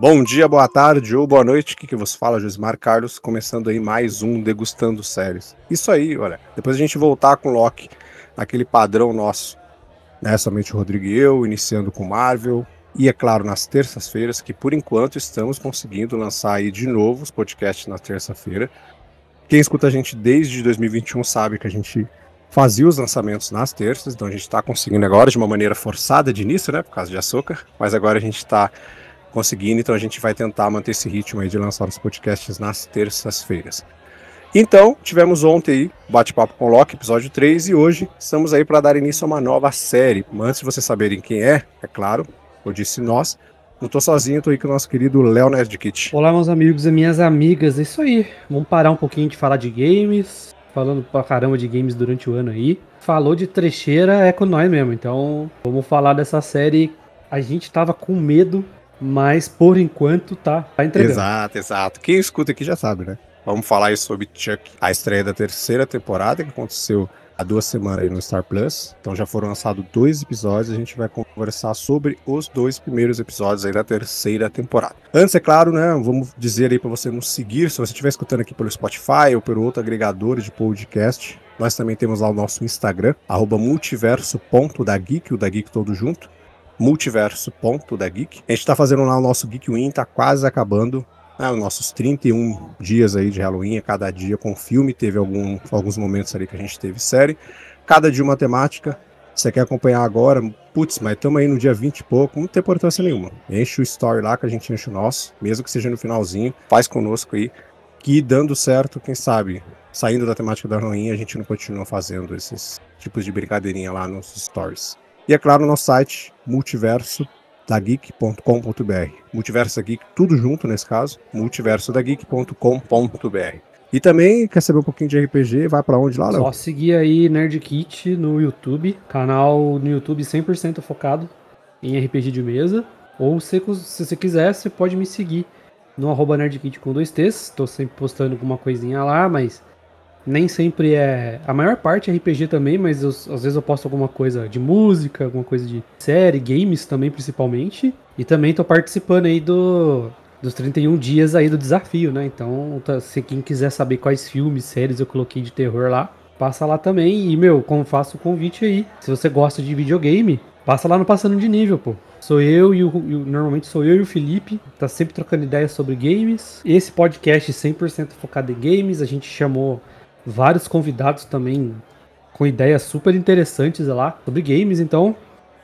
Bom dia, boa tarde ou boa noite, que que você fala, Josmar Carlos, começando aí mais um Degustando Séries. Isso aí, olha, depois a gente voltar com Loki, aquele padrão nosso, né, somente o Rodrigo e eu, iniciando com Marvel, e é claro, nas terças-feiras, que por enquanto estamos conseguindo lançar aí de novo os podcasts na terça-feira. Quem escuta a gente desde 2021 sabe que a gente fazia os lançamentos nas terças, então a gente está conseguindo agora de uma maneira forçada de início, né, por causa de açúcar, mas agora a gente está conseguindo, então a gente vai tentar manter esse ritmo aí de lançar os podcasts nas terças-feiras. Então, tivemos ontem aí Bate-Papo com Loki, episódio 3, e hoje estamos aí para dar início a uma nova série. Antes de vocês saberem quem é, é claro, eu disse nós, não tô sozinho, tô aí com o nosso querido Léo Nerdkit. Olá, meus amigos e minhas amigas, é isso aí. Vamos parar um pouquinho de falar de games, falando pra caramba de games durante o ano aí. Falou de trecheira, é com nós mesmo, então vamos falar dessa série. A gente tava com medo mas por enquanto tá, tá entregando. Exato, exato. Quem escuta aqui já sabe, né? Vamos falar aí sobre Chuck, a estreia da terceira temporada que aconteceu há duas semanas aí no Star Plus. Então já foram lançados dois episódios, a gente vai conversar sobre os dois primeiros episódios aí da terceira temporada. Antes, é claro, né, vamos dizer aí para você nos seguir, se você estiver escutando aqui pelo Spotify ou pelo outro agregador de podcast, nós também temos lá o nosso Instagram, multiverso.dageek, o da Geek todo junto multiverso ponto da Geek. A gente tá fazendo lá o nosso Geek Win, tá quase acabando. Né, os nossos 31 dias aí de Halloween, cada dia com filme, teve algum, alguns momentos ali que a gente teve série. Cada dia uma temática. Você quer acompanhar agora? Putz, mas estamos aí no dia 20 e pouco, não tem importância nenhuma. Enche o story lá que a gente enche o nosso, mesmo que seja no finalzinho, faz conosco aí. Que dando certo, quem sabe, saindo da temática da Halloween, a gente não continua fazendo esses tipos de brincadeirinha lá nos stories. E é claro, nosso site multiverso da geek.com.br. Multiverso da Geek, tudo junto nesse caso, multiverso da geek.com.br. E também quer saber um pouquinho de RPG, vai para onde lá, Léo? Só seguir aí Nerdkit no YouTube, canal no YouTube 100% focado em RPG de mesa. Ou se, se você quiser, você pode me seguir no arroba Nerdkit com dois T's. Estou sempre postando alguma coisinha lá, mas nem sempre é. A maior parte é RPG também, mas eu, às vezes eu posto alguma coisa de música, alguma coisa de série, games também, principalmente. E também tô participando aí do. Dos 31 dias aí do desafio, né? Então, tá, se quem quiser saber quais filmes, séries eu coloquei de terror lá, passa lá também. E, meu, como faço o convite aí, se você gosta de videogame, passa lá no Passando de Nível, pô. Sou eu e o, normalmente sou eu e o Felipe, tá sempre trocando ideias sobre games. Esse podcast 100% focado em games, a gente chamou vários convidados também com ideias super interessantes lá sobre games. Então,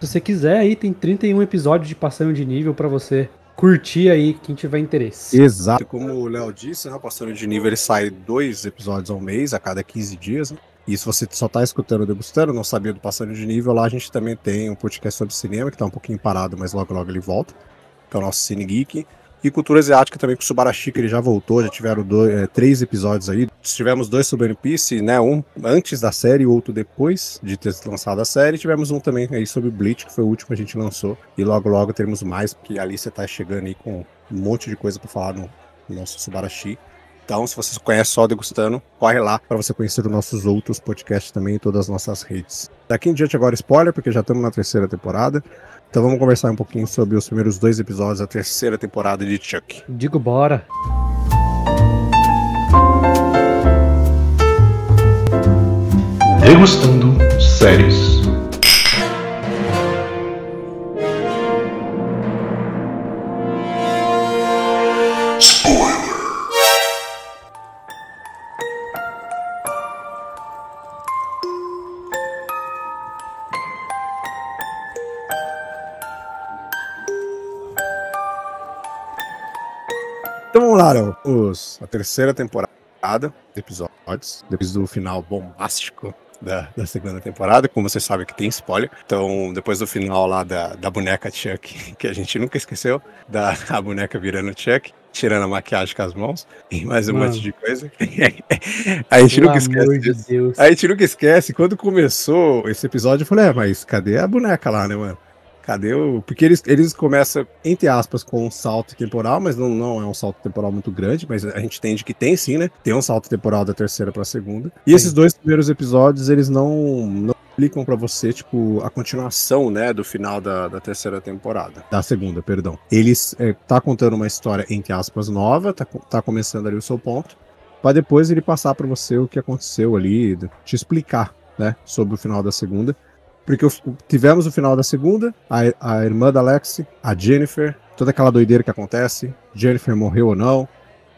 se você quiser, aí tem 31 episódios de passando de nível para você curtir aí quem tiver interesse. Exato. Como o Léo disse, né, o Passando de Nível ele sai dois episódios ao mês, a cada 15 dias. Né? E se você só tá escutando o Degustando, não sabia do Passando de Nível, lá a gente também tem um podcast sobre cinema, que tá um pouquinho parado, mas logo logo ele volta. Que é o nosso Cine Geek. E cultura asiática também com o Subarashi, que ele já voltou, já tiveram dois, é, três episódios aí. Tivemos dois sobre One Piece, né? Um antes da série e outro depois de ter lançado a série. Tivemos um também aí sobre Bleach, que foi o último que a gente lançou. E logo logo teremos mais, porque a Alicia tá chegando aí com um monte de coisa para falar no, no nosso Subarashi. Então, se você conhece só Degustando, corre lá para você conhecer os nossos outros podcasts também em todas as nossas redes. Daqui em diante agora spoiler, porque já estamos na terceira temporada. Então vamos conversar um pouquinho sobre os primeiros dois episódios da terceira temporada de Chuck. Digo bora. Degustando séries. Os, a terceira temporada de episódios, depois do final bombástico da, da, segunda temporada, como você sabe que tem spoiler. Então, depois do final lá da, da boneca Chuck, que a gente nunca esqueceu, da a boneca virando Chuck, tirando a maquiagem com as mãos e mais um Mano. monte de coisa. a gente Pelo nunca esquece. De a gente nunca esquece. Quando começou esse episódio, eu falei, é, mas cadê a boneca lá, né, mano? Cadê o. Porque eles, eles começam, entre aspas, com um salto temporal, mas não, não é um salto temporal muito grande, mas a gente entende que tem sim, né? Tem um salto temporal da terceira pra segunda. E sim. esses dois primeiros episódios, eles não, não explicam para você, tipo, a continuação, né, do final da, da terceira temporada. Da segunda, perdão. Eles é, tá contando uma história, entre aspas, nova, tá, tá começando ali o seu ponto, para depois ele passar para você o que aconteceu ali, te explicar, né, sobre o final da segunda. Porque tivemos o final da segunda, a, a irmã da Lexi, a Jennifer, toda aquela doideira que acontece, Jennifer morreu ou não,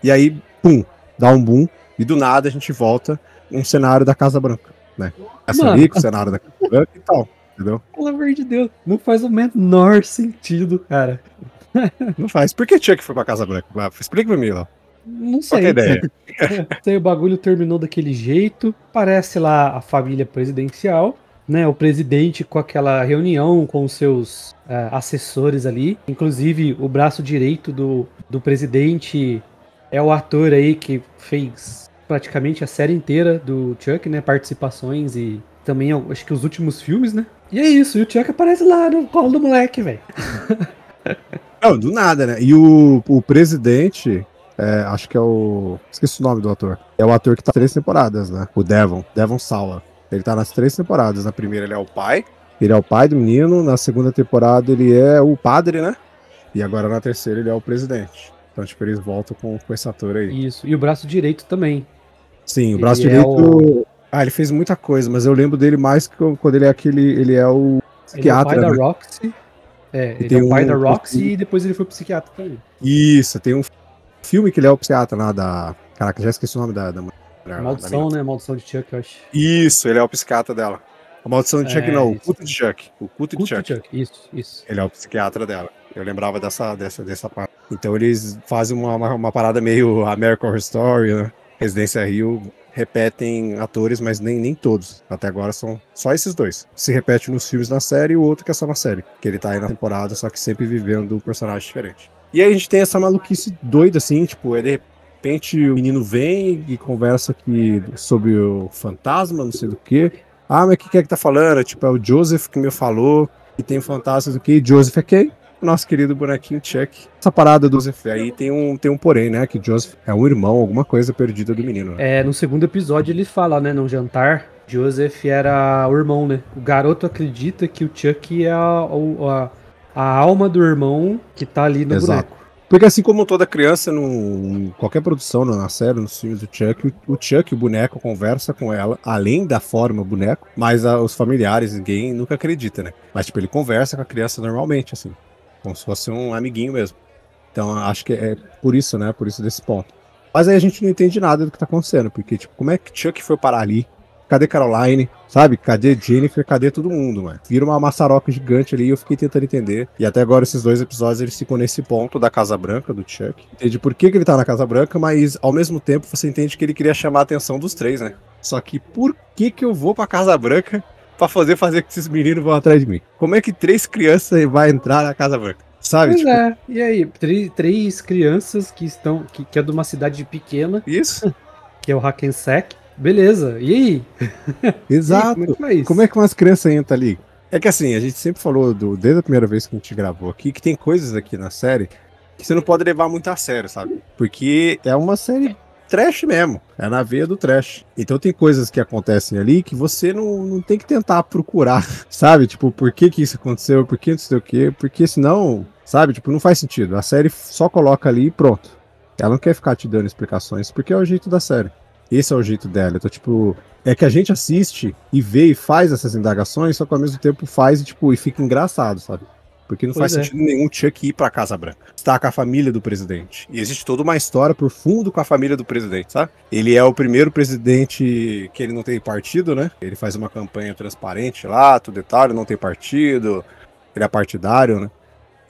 e aí, pum, dá um boom, e do nada a gente volta um cenário da Casa Branca, né? Essa Mano, ali, com o cenário da Casa Branca e tal, entendeu? Pelo amor de Deus, não faz o menor sentido, cara. Não faz. Por que Chuck foi pra Casa Branca? Explica pra mim, lá. Não sei. Qual é ideia? Sei, o bagulho terminou daquele jeito. Parece lá a família presidencial né, o presidente com aquela reunião com os seus uh, assessores ali. Inclusive, o braço direito do, do presidente é o ator aí que fez praticamente a série inteira do Chuck, né? Participações e também acho que os últimos filmes, né? E é isso, e o Chuck aparece lá no colo do moleque, velho. Não, do nada, né? E o, o presidente, é, acho que é o. Esqueci o nome do ator. É o ator que tá três temporadas, né? O Devon, Devon Sawa. Ele tá nas três temporadas. Na primeira ele é o pai, ele é o pai do menino. Na segunda temporada ele é o padre, né? E agora na terceira ele é o presidente. Então, tipo, eles voltam com, com esse ator aí. Isso. E o braço direito também. Sim, o braço ele direito. É o... Ah, ele fez muita coisa, mas eu lembro dele mais que quando ele é aquele. Ele é o psiquiatra. Ele é o pai né? da Roxy. É, ele é o pai um... da Roxy e depois ele foi psiquiatra também. Isso, tem um filme que ele é o psiquiatra lá da. Caraca, já esqueci o nome da, da Maldição, né? Maldição de Chuck, eu acho. Isso, ele é o psiquiatra dela. A maldição de Chuck é, não, o culto de Chuck. O culto, culto de Chuck. Chuck. Isso, isso. Ele é o psiquiatra dela. Eu lembrava dessa, dessa, dessa parte. Então eles fazem uma, uma, uma parada meio American Horror Story, né? Residência Rio repetem atores, mas nem, nem todos. Até agora são só esses dois. Se repete nos filmes na série e o outro que é só na série. Que ele tá aí na temporada, só que sempre vivendo um personagem diferente. E aí a gente tem essa maluquice doida, assim, tipo, de repente o menino vem e conversa aqui sobre o fantasma, não sei do que. Ah, mas o que, que é que tá falando? Tipo, é o Joseph que me falou que tem fantasma do que. Joseph é quem? Nosso querido bonequinho Chuck. Essa parada do Joseph aí tem um, tem um porém, né? Que Joseph é um irmão, alguma coisa perdida do menino. Né? É, no segundo episódio ele fala, né, no jantar, Joseph era o irmão, né? O garoto acredita que o Chuck é a, a, a alma do irmão que tá ali no Exato. boneco. Porque assim como toda criança, em qualquer produção, na série, nos filmes do Chuck, o, Chuck, o boneco, conversa com ela, além da forma boneco, mas a, os familiares, ninguém nunca acredita, né? Mas, tipo, ele conversa com a criança normalmente, assim, como se fosse um amiguinho mesmo. Então, acho que é por isso, né? Por isso desse ponto. Mas aí a gente não entende nada do que tá acontecendo, porque, tipo, como é que Chuck foi parar ali? Cadê Caroline? Sabe? Cadê Jennifer? Cadê todo mundo, mano? Vira uma maçaroca gigante ali e eu fiquei tentando entender. E até agora esses dois episódios eles ficam nesse ponto da Casa Branca, do Chuck. Entende por que, que ele tá na Casa Branca, mas ao mesmo tempo você entende que ele queria chamar a atenção dos três, né? Só que por que que eu vou pra Casa Branca pra fazer fazer que esses meninos vão atrás de mim? Como é que três crianças vai entrar na Casa Branca? Sabe? Tipo... é. E aí, três, três crianças que estão. Que, que é de uma cidade pequena. Isso. Que é o Hackensack Beleza, e aí? Exato. E como, é como, é que umas crianças entram ali? É que assim, a gente sempre falou, do, desde a primeira vez que a gente gravou aqui, que tem coisas aqui na série que você não pode levar muito a sério, sabe? Porque é uma série trash mesmo. É na veia do trash. Então tem coisas que acontecem ali que você não, não tem que tentar procurar, sabe? Tipo, por que que isso aconteceu? Por que não sei o quê? Porque senão, sabe? Tipo, não faz sentido. A série só coloca ali e pronto. Ela não quer ficar te dando explicações, porque é o jeito da série. Esse é o jeito dela. Então, tipo, é que a gente assiste e vê e faz essas indagações, só que ao mesmo tempo faz e, tipo, e fica engraçado, sabe? Porque não pois faz é. sentido nenhum Chuck ir pra Casa Branca. Está com a família do presidente. E existe toda uma história por fundo com a família do presidente, sabe? Ele é o primeiro presidente que ele não tem partido, né? Ele faz uma campanha transparente lá, tudo detalhe, não tem partido. Ele é partidário, né?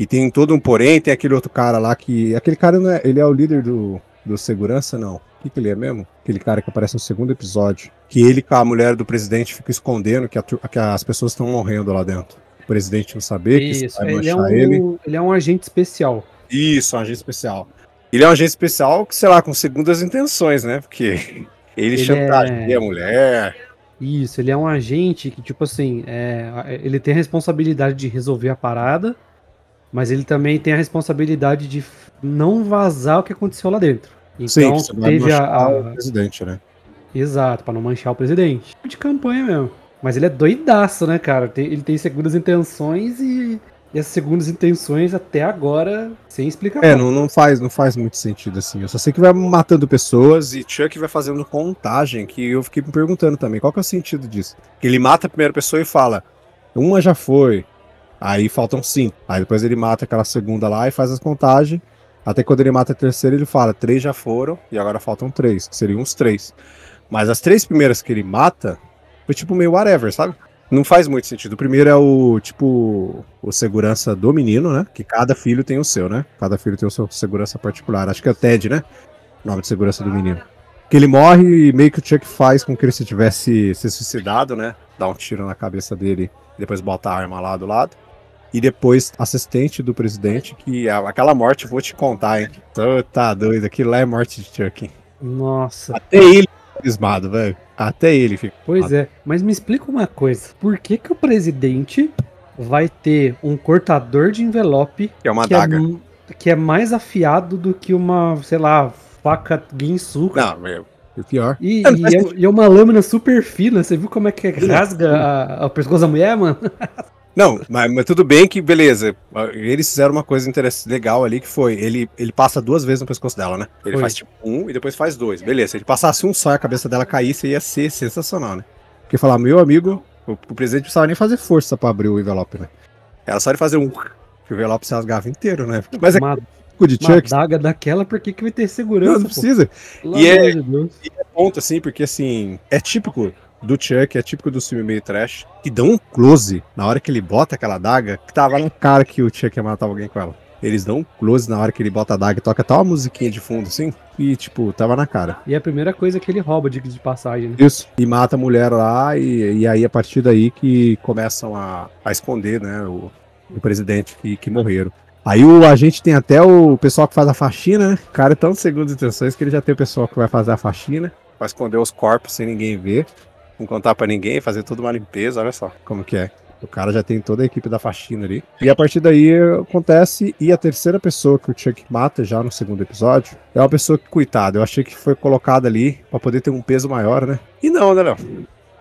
E tem todo um porém, tem aquele outro cara lá que. Aquele cara não é. Ele é o líder do, do segurança, não. O que, que ele é mesmo? Aquele cara que aparece no segundo episódio. Que ele com a mulher do presidente fica escondendo que, a, que as pessoas estão morrendo lá dentro. O presidente não saber Isso, que vai ele é, um, ele. ele é um agente especial. Isso, um agente especial. Ele é um agente especial que, sei lá, com segundas intenções, né? Porque ele, ele chantageia é... a mulher. Isso, ele é um agente que, tipo assim, é, ele tem a responsabilidade de resolver a parada, mas ele também tem a responsabilidade de não vazar o que aconteceu lá dentro. Então Sim, teve a, a... o presidente, né? Exato, para não manchar o presidente. De campanha mesmo. Mas ele é doidaço, né, cara? Ele tem segundas intenções e, e essas segundas intenções até agora sem explicação. É, não, não faz, não faz muito sentido assim. Eu só sei que vai matando pessoas e Chuck vai fazendo contagem, que eu fiquei me perguntando também, qual que é o sentido disso? Que ele mata a primeira pessoa e fala, uma já foi, aí faltam cinco. Aí depois ele mata aquela segunda lá e faz as contagens. Até quando ele mata a terceira, ele fala, três já foram e agora faltam três, que seriam os três. Mas as três primeiras que ele mata, foi tipo meio whatever, sabe? Não faz muito sentido. O primeiro é o, tipo, o segurança do menino, né? Que cada filho tem o seu, né? Cada filho tem o seu segurança particular. Acho que é o Ted, né? O nome de segurança do menino. Que ele morre e meio que o Chuck faz com que ele se tivesse se suicidado, né? Dá um tiro na cabeça dele, depois bota a arma lá do lado. E depois, assistente do presidente, que é aquela morte, vou te contar, hein? Tô- Tá doido, aquilo lá é morte de Chuck. Nossa, Até ele abismado, velho. Até ele fica. pois é. Mas me explica uma coisa. Por que que o presidente vai ter um cortador de envelope Que é uma que é, daga. m- que é mais afiado do que uma, sei lá, faca Ginsu? Não, meu. Pior. E, É, não e é, e é uma lâmina super fina. Você viu como é que rasga a, a pescoço da mulher, mano? Não, mas, mas tudo bem que, beleza. Eles fizeram uma coisa interessante, legal ali, que foi, ele, ele passa duas vezes no pescoço dela, né? Ele Foi. faz tipo um e depois faz dois. Beleza, se ele passasse um só e a cabeça dela caísse, ia ser sensacional, né? Porque falar, meu amigo, o, o presidente não precisava nem fazer força pra abrir o envelope, né? Era só ele fazer um... Que o envelope se rasgava inteiro, né? Mas é uma, de uma Chuck. daga daquela, por que, que vai ter Não, segurança? não pô? precisa. E é- de Deus. ponto, assim, porque assim, é típico do Chuck, é típico do filme meio trash, que dão um close na hora que ele bota aquela daga, que tava na cara que o Chuck ia matar alguém com ela. Eles dão um close na hora que ele bota a daga e toca uma musiquinha de fundo, assim, e tipo, tava na cara. E é a primeira coisa que ele rouba, diga de passagem, né? Isso. E mata a mulher lá, e, e aí a partir daí que começam a, a esconder, né, o, o presidente que, que morreram. Aí o, a gente tem até o pessoal que faz a faxina, né? O cara é tão segundo intenções que ele já tem o pessoal que vai fazer a faxina, vai esconder os corpos sem ninguém ver, não contar pra ninguém, fazer toda uma limpeza, olha só como que é. O cara já tem toda a equipe da faxina ali. E a partir daí acontece, e a terceira pessoa que o Chuck mata já no segundo episódio é uma pessoa que, coitada, eu achei que foi colocada ali pra poder ter um peso maior, né? E não, né, Léo?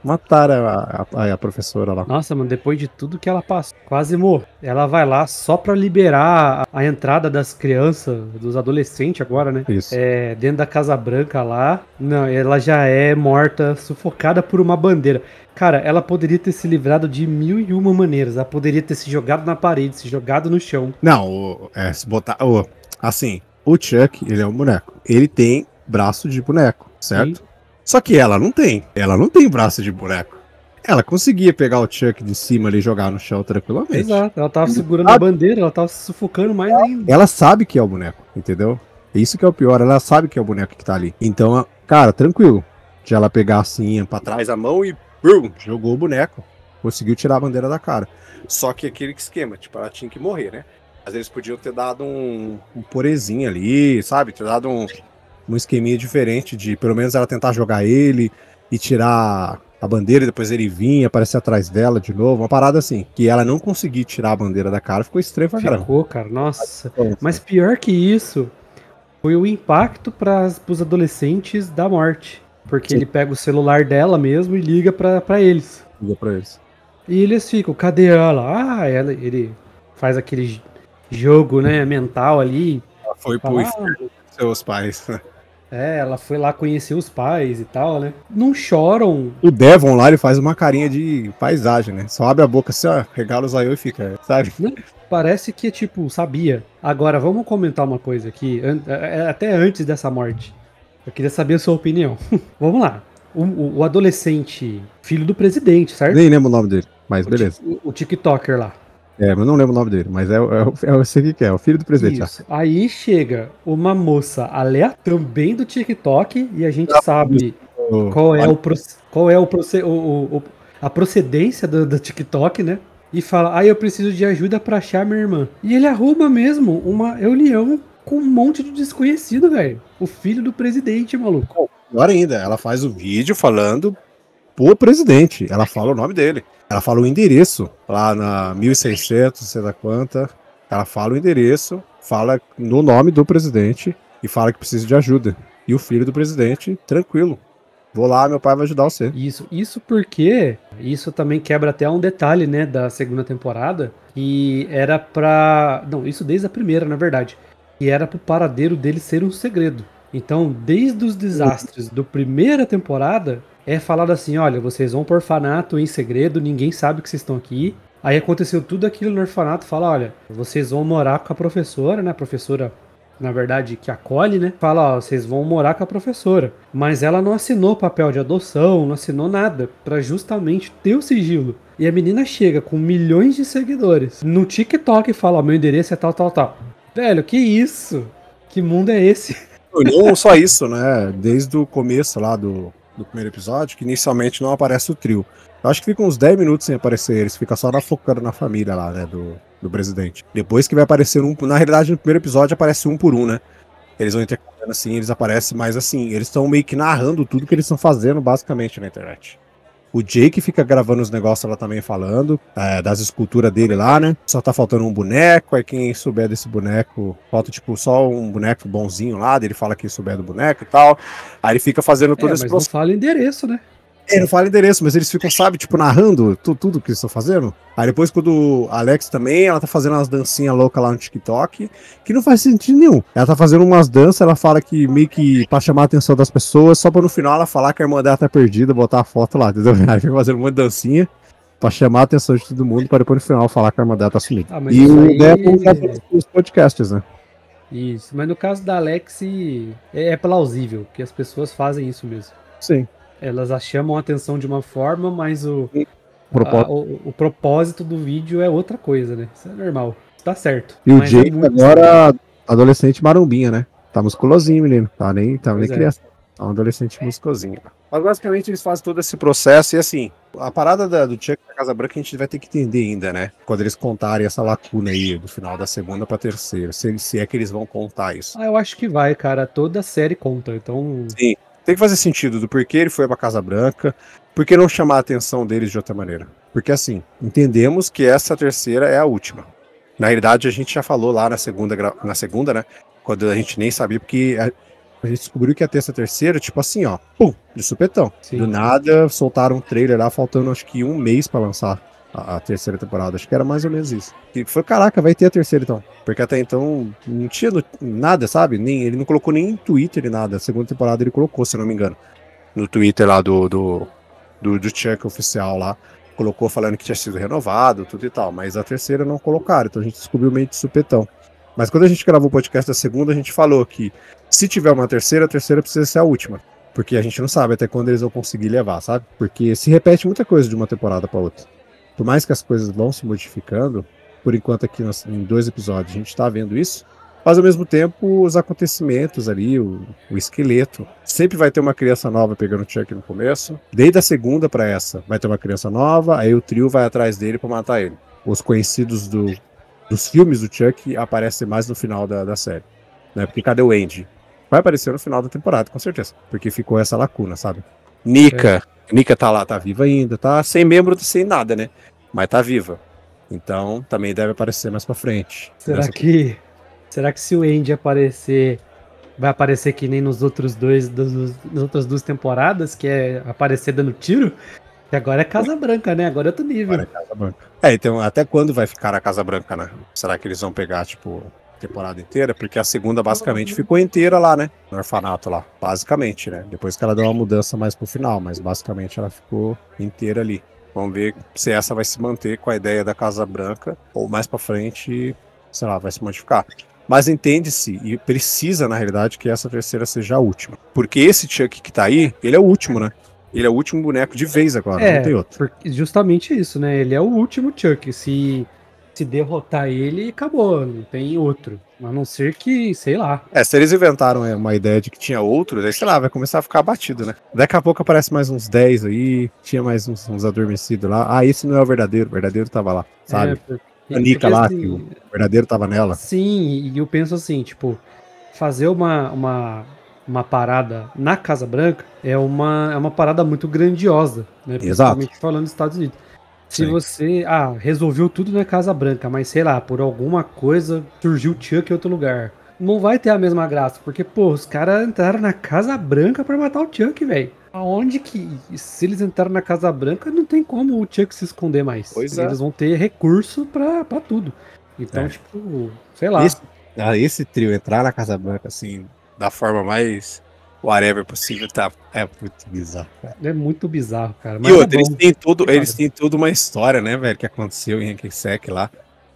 Mataram a, a- a professora lá. Nossa, mano, depois de tudo que ela passou, quase morreu. Ela vai lá só pra liberar a, a entrada das crianças, dos adolescentes agora, né? Isso. É, dentro da Casa Branca lá. Não, ela já é morta, sufocada por uma bandeira. Cara, ela poderia ter se livrado de mil e uma maneiras. Ela poderia ter se jogado na parede, se jogado no chão. Não, o- é, se botar. o- assim, o Chuck, ele é um boneco. Ele tem braço de boneco, certo? Só que ela não tem. Ela não tem braço de boneco. Ela conseguia pegar o Chuck de cima ali e jogar no chão tranquilamente. Exato, ela tava segurando a bandeira, ela tava se sufocando mais ainda. Ela sabe que é o boneco, entendeu? Isso que é o pior, ela sabe que é o boneco que tá ali. Então, cara, tranquilo. De ela pegar assim, pra trás a mão e brum, jogou o boneco. Conseguiu tirar a bandeira da cara. Só que aquele esquema, tipo, ela tinha que morrer, né? Às vezes podiam ter dado um, um porezinho ali, sabe? Ter dado um, um esqueminha diferente de pelo menos ela tentar jogar ele e tirar a bandeira e depois ele vinha, aparecer atrás dela de novo. Uma parada assim. Que ela não conseguir tirar a bandeira da cara ficou estranho pra caramba. Ficou, cara, nossa. Mas pior que isso, foi o impacto para os adolescentes da morte. Porque Sim. ele pega o celular dela mesmo e liga pra pra eles. Liga pra eles. E eles ficam, cadê ela? Ah, ela, ele faz aquele jogo, né, mental ali. Ela foi pro com seus pais. É, ela foi lá conhecer os pais e tal, né? Não choram. O Devon lá, ele faz uma carinha de paisagem, né? Só abre a boca assim, ó, regala os aí e fica, sabe? Parece que, tipo, sabia. Agora, vamos comentar uma coisa aqui, é, é, até antes dessa morte. Eu queria saber a sua opinião. vamos lá. O, o- adolescente, filho do presidente, certo? Nem lembro o nome dele, mas O beleza. o TikToker lá. É, mas não lembro o nome dele, mas é, o- é, é, eu sei o que que é, o filho do presidente. Isso. Aí chega uma moça aleatória também do TikTok e a gente sabe ó. qual é o qual é o, proce- o- o- a procedência do, do TikTok, né? E fala: "Ah, eu preciso de ajuda pra achar minha irmã". E ele arruma mesmo uma reunião com um monte de desconhecido, velho. O filho do presidente, maluco. Pior ainda, ela faz o vídeo falando pro presidente. Ela fala o nome dele. Ela fala o endereço lá na 1600, não sei da quanta. Ela fala o endereço, fala no nome do presidente e fala que precisa de ajuda. E o filho do presidente, tranquilo. Vou lá, meu pai vai ajudar você. Isso, isso porque Isso também quebra até um detalhe, né, da segunda temporada, que era pra. Não, isso desde a primeira, na verdade. Que era pro paradeiro dele ser um segredo. Então, desde os desastres do primeira temporada, é falado assim: olha, vocês vão pro orfanato em segredo, ninguém sabe que vocês estão aqui. Aí aconteceu tudo aquilo no orfanato, fala, olha, vocês vão morar com a professora, né? A professora, na verdade, que acolhe, né? Fala, ó, vocês vão morar com a professora. Mas ela não assinou papel de adoção, não assinou nada, para justamente ter o sigilo. E a menina chega com milhões de seguidores no TikTok e fala, ó, meu endereço é tal, tal, tal. Velho, que isso? Que mundo é esse? Não só isso, né? Desde o começo lá do, do primeiro episódio, que inicialmente não aparece o trio. Eu acho que fica uns 10 minutos sem aparecer eles, fica só na, focando na família lá, né, do, do presidente. Depois que vai aparecer um. Na realidade, no primeiro episódio aparece um por um, né? Eles vão intercalando assim, eles aparecem, mas assim, eles estão meio que narrando tudo que eles estão fazendo, basicamente, na internet. O Jake fica gravando os negócios lá também falando, é, das esculturas dele lá, né? Só tá faltando um boneco, aí quem souber desse boneco, falta tipo só um boneco bonzinho lá, ele fala que souber do boneco e tal. Aí ele fica fazendo todo é, esse mas não fala endereço, né? É, não fala endereço, mas eles ficam, sabe, tipo, narrando tu, tudo que eles estão fazendo. Aí depois, quando a Alex também, ela tá fazendo umas dancinhas loucas lá no TikTok, que não faz sentido nenhum. Ela tá fazendo umas danças, ela fala que meio que pra chamar a atenção das pessoas, só pra no final ela falar que a irmã dela tá perdida, botar a foto lá, entendeu? Aí fica fazendo uma dancinha pra chamar a atenção de todo mundo, pra depois no final falar que a irmã dela tá sumida. Ah, e o aí- Depp os podcasts, né? Isso, mas no caso da Alex é, é plausível, que as pessoas fazem isso mesmo. Sim. Elas a chamam a atenção de uma forma, mas o, Propó- a- o, o propósito do vídeo é outra coisa, né? Isso é normal. Tá certo. E o é Jake muito agora, adolescente marombinha, né? Tá musculosinho, menino. Tá nem, tá nem é. criança. Tá um adolescente musculosinho. Mas basicamente eles fazem todo esse processo e assim, a parada da- do Chuck da Casa Branca a gente vai ter que entender ainda, né? Quando eles contarem essa lacuna aí do final da segunda pra terceira. Se, se é que eles vão contar isso. Ah, eu acho que vai, cara. Toda série conta. Então, Tem que fazer sentido do porquê ele foi pra Casa Branca. Por que não chamar a atenção deles de outra maneira? Porque assim, entendemos que essa terceira é a última. Na realidade, a gente já falou lá na segunda, na segunda, né? Quando a gente nem sabia, porque a, a gente descobriu que ia ter essa terceira, tipo assim, ó, pum, de supetão. Sim. Do nada, soltaram um trailer lá, faltando acho que um mês pra lançar a, a terceira temporada. Acho que era mais ou menos isso. E foi, caraca, vai ter a terceira então. Porque até então não tinha no- nada, sabe? Nem, ele não colocou nem em Twitter e nada. A segunda temporada ele colocou, se não me engano. No Twitter lá do, do, do, do Chuck oficial lá. Colocou falando que tinha sido renovado, tudo e tal. Mas a terceira não colocaram, então a gente descobriu meio de supetão. Mas quando a gente gravou o podcast da segunda, a gente falou que se tiver uma terceira, a terceira precisa ser a última. Porque a gente não sabe até quando eles vão conseguir levar, sabe? Porque se repete muita coisa de uma temporada pra outra. Por mais que as coisas vão se modificando, por enquanto aqui nós- em dois episódios a gente tá vendo isso, mas ao mesmo tempo os acontecimentos ali, o, o esqueleto. Sempre vai ter uma criança nova pegando o Chuck no começo. Desde a segunda pra essa, vai ter uma criança nova, aí o trio vai atrás dele pra matar ele. Os conhecidos do, dos filmes do Chuck aparecem mais no final da, da série. Né? Porque cadê o Andy? Vai aparecer no final da temporada, com certeza. Porque ficou essa lacuna, sabe? Nika. Nika tá lá, tá viva ainda, tá sem membro, sem nada, né? Mas tá viva. Então também deve aparecer mais pra frente. será Nessa- que. Será que se o Andy aparecer. Vai aparecer que nem nos outros dois. dos- nas outras duas temporadas, que é aparecer dando tiro? Que agora é Casa Branca, né? Agora é outro nível. Agora é Casa Branca. É, então até quando vai ficar a Casa Branca, né? Será que eles vão pegar, tipo, temporada inteira? Porque a segunda basicamente ficou inteira lá, né? No orfanato lá. Basicamente, né? Depois que ela deu uma mudança mais pro final, mas basicamente ela ficou inteira ali. Vamos ver se essa vai se manter com a ideia da Casa Branca, ou mais pra frente, sei lá, vai se modificar. Mas entende-se, e precisa, na realidade, que essa terceira seja a última. Porque esse Chuck que tá aí, ele é o último, né? Ele é o último boneco de vez agora, É, não tem outro. Justamente isso, né? Ele é o último Chuck. Se, se derrotar ele, acabou. Não tem outro. A não ser que, sei lá. É, se eles inventaram é, uma ideia de que tinha outros, aí sei lá, vai começar a ficar batido, né? Daqui a pouco aparece mais uns 10 aí, tinha mais uns, uns adormecidos lá. Ah, esse não é o verdadeiro, o verdadeiro tava lá, sabe? É, porque- a Nika porque, lá, assim, que o verdadeiro tava nela. Sim, e eu penso assim, tipo, fazer uma, uma, uma parada na Casa Branca é uma, é uma parada muito grandiosa, né? Exato. Principalmente falando dos Estados Unidos. Se Sim. você, ah, resolveu tudo na Casa Branca, mas sei lá, por alguma coisa surgiu o Chuck em outro lugar. Não vai ter a mesma graça, porque, pô, os caras entraram na Casa Branca pra matar o Chuck, velho. aonde que. Se eles entraram na Casa Branca, não tem como o Chuck se esconder mais. Pois é. eles vão ter recurso pra, pra tudo. Então, É. tipo, sei lá. Esse, ah, esse trio entrar na Casa Branca, assim, da forma mais whatever possível, tá, é muito bizarro, cara. É muito bizarro, cara. E Mas é outra, eles bom. têm, tudo, eles têm tudo uma história, né, velho, que aconteceu em Sec lá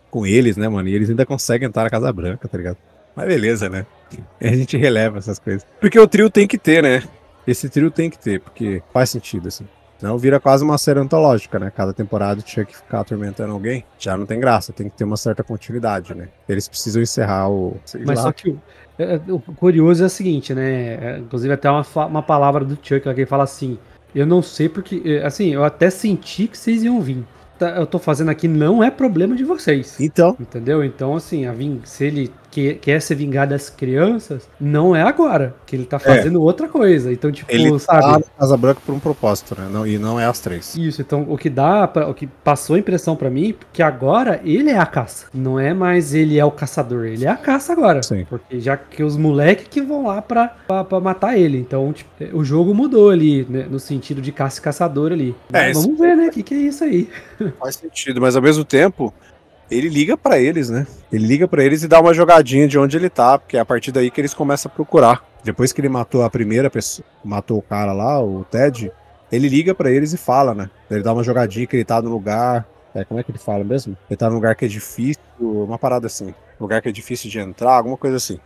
com eles, né, mano? E eles ainda conseguem entrar na Casa Branca, tá ligado? Mas beleza, né? A gente releva essas coisas. Porque o trio tem que ter, né? Esse trio tem que ter, porque faz sentido, assim. Senão vira quase uma série antológica, né? Cada temporada tinha que ficar atormentando alguém. Já não tem graça, tem que ter uma certa continuidade, né? Eles precisam encerrar o. Mas lá. só que o, é, é, o curioso é o seguinte, né? É, inclusive até uma, uma palavra do Chuck que ele fala assim: Eu não sei porque. é, Assim, eu até senti que vocês iam vir. Tá, Eu tô fazendo aqui não é problema de vocês. Então, Entendeu? Então, assim, a ving... se ele que- quer se vingar das crianças, não é agora. Que ele tá fazendo outra coisa. Então, tipo, ele tá sabe? na Casa Branca por um propósito, né? Não, e não é as três. Isso, então o que dá, pra, o que passou a impressão pra mim, que agora ele é a caça. Não é mais ele é o caçador, ele é a caça agora. Sim. Porque já que os moleques que vão lá pra, pra, pra matar ele. Então, tipo, o jogo mudou ali, né, no sentido de caça e caçador ali. É, Vamos ver, né? O que, que é isso aí? Faz sentido, mas ao mesmo tempo, ele liga pra eles, né? Ele liga pra eles e dá uma jogadinha de onde ele tá, porque é a partir daí que eles começam a procurar. Depois que ele matou a primeira pessoa, matou o cara lá, o Ted, ele liga pra eles e fala, né? Ele dá uma jogadinha que ele tá no lugar. É, como é que ele fala mesmo? Ele tá num lugar que é difícil, uma parada assim. Lugar que é difícil de entrar, alguma coisa assim.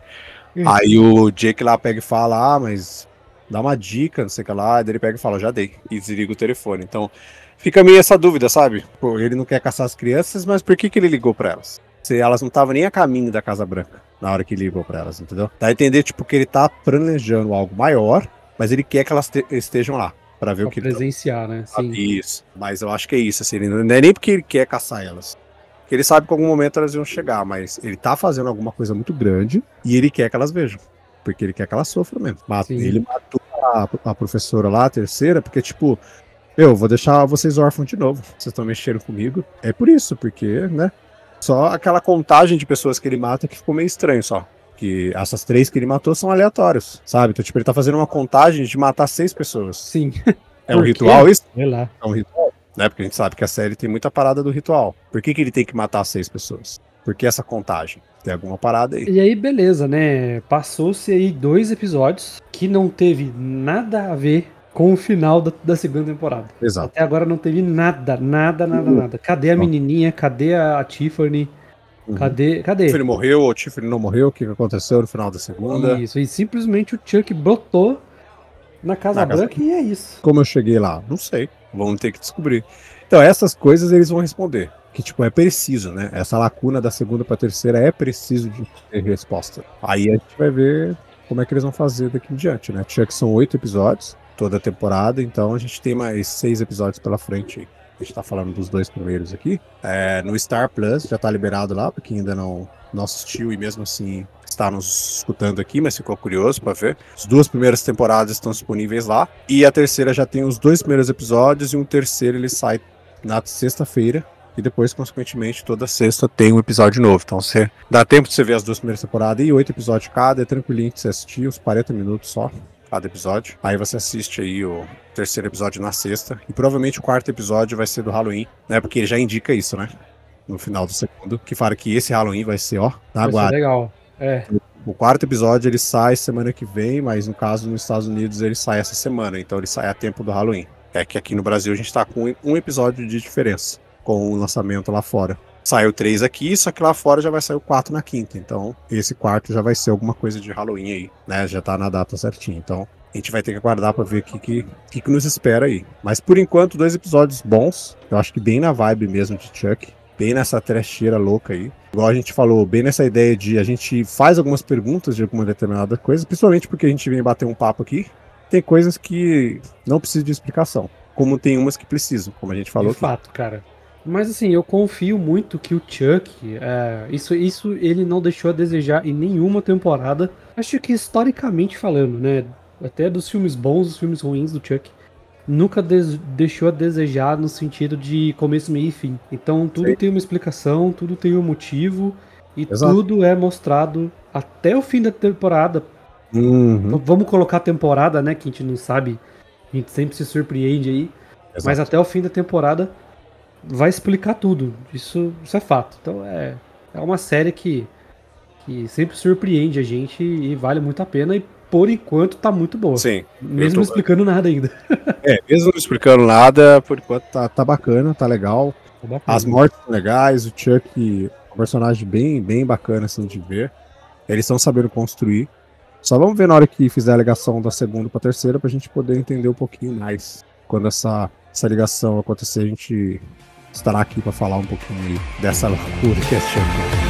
Hum. Aí o Jake lá pega e fala, ah, mas dá uma dica, não sei o que lá. Daí ele pega e fala, já dei. E desliga o telefone. Então, fica meio essa dúvida, sabe? Pô, ele não quer caçar as crianças, mas por que, que ele ligou pra elas? Se elas não estavam nem a caminho da Casa Branca na hora que ele ligou pra elas, entendeu? Dá a entender, tipo, que ele tá planejando algo maior, mas ele quer que elas te- estejam lá pra ver Pra o que ele tá presenciar, né? Sim. Isso. Mas eu acho que é isso, assim, ele não não é nem porque ele quer caçar elas. Porque ele sabe que em algum momento elas iam chegar, mas ele tá fazendo alguma coisa muito grande e ele quer que elas vejam. Porque ele quer que elas sofram mesmo. Mata- ele matou a, a professora lá, a terceira, porque, tipo, eu vou deixar vocês órfãos de novo. Vocês estão mexendo comigo. É por isso, porque, né? Só aquela contagem de pessoas que ele mata que ficou meio estranho só. Que essas três que ele matou são aleatórios, sabe? Então, tipo, ele tá fazendo uma contagem de matar seis pessoas. Sim. É um ritual isso? Sei lá. é um ritual, né? Porque a gente sabe que a série tem muita parada do ritual. Por que, que ele tem que matar seis pessoas? Por que essa contagem? Tem alguma parada aí. E aí, beleza, né? Passou-se aí dois episódios que não teve nada a ver com o final da, da segunda temporada. Exato. Até agora não teve nada, nada, nada, Uhum. nada. Cadê a menininha? Cadê a Tiffany? Uhum. Cadê? O Cadê? Tiffany morreu, ou o Tiffany não morreu, o que aconteceu no final da segunda? Isso, e simplesmente o Chuck brotou na Casa Na Casa Branca e é isso. Como eu cheguei lá? Não sei. Vamos ter que descobrir. Então, essas coisas eles vão responder. Que, tipo, é preciso, né? Essa lacuna da segunda pra terceira é preciso de ter resposta. Aí a gente vai ver como é que eles vão fazer daqui em diante, né? Tinha que são oito episódios, toda a temporada, então a gente tem mais seis episódios pela frente. A gente tá falando dos dois primeiros aqui. É, no Star Plus já tá liberado lá, pra quem ainda não, não assistiu e mesmo assim está nos escutando aqui, mas ficou curioso pra ver. As duas primeiras temporadas estão disponíveis lá. E a terceira já tem os dois primeiros episódios e um terceiro ele sai na sexta-feira. E depois, consequentemente, toda sexta tem um episódio novo. Então você dá tempo de você ver as duas primeiras temporadas e oito episódios cada, é tranquilinho de você assistir, uns 40 minutos só cada episódio. Aí você assiste aí o terceiro episódio na sexta. E provavelmente o quarto episódio vai ser do Halloween, né? Porque ele já indica isso, né? No final do segundo. Que fala que esse Halloween vai ser, ó, na Vai ser guarda. legal. É, O quarto episódio ele sai semana que vem, mas no caso nos Estados Unidos ele sai essa semana, então ele sai a tempo do Halloween. É que aqui no Brasil a gente tá com um episódio de diferença com o lançamento lá fora. Saiu três aqui, só que lá fora já vai sair o quatro na quinta. Então, esse quarto já vai ser alguma coisa de Halloween aí, né? Já tá na data certinha. Então, a gente vai ter que aguardar pra ver o que, que, que, que nos espera aí. Mas por enquanto, dois episódios bons. Eu acho que bem na vibe mesmo de Chuck. Bem nessa trecheira louca aí. Igual a gente falou, bem nessa ideia de a gente faz algumas perguntas de alguma determinada coisa, principalmente porque a gente vem bater um papo aqui. Tem coisas que não precisam de explicação. Como tem umas que precisam, como a gente falou de aqui. fato, cara. Mas assim, eu confio muito que o Chuck, é, isso, isso ele não deixou a desejar em nenhuma temporada. Acho que historicamente falando, né? Até dos filmes bons, dos filmes ruins do Chuck. Nunca deixou a desejar no sentido de começo, meio e fim. Então tudo Sim. tem uma explicação, tudo tem um motivo. E Exato. tudo é mostrado até o fim da temporada. Uhum. Vamos colocar a temporada, né? Que a gente não sabe A gente sempre se surpreende aí. Exato. Mas até o fim da temporada vai explicar tudo. Isso, isso é fato. Então é, é uma série que, que sempre surpreende a gente e vale muito a pena. E por enquanto tá muito boa. Sim. Mesmo tô- não explicando nada ainda. É, mesmo não explicando nada, por enquanto tá, tá bacana, tá legal. Tá bacana. As mortes são legais, o Chuck, um personagem bem, bem bacana assim de ver. Eles estão sabendo construir. Só vamos ver na hora que fizer a ligação da segunda pra terceira pra gente poder entender um pouquinho mais. Quando essa, essa ligação acontecer, a gente estará aqui pra falar um pouquinho dessa loucura que é Chuck.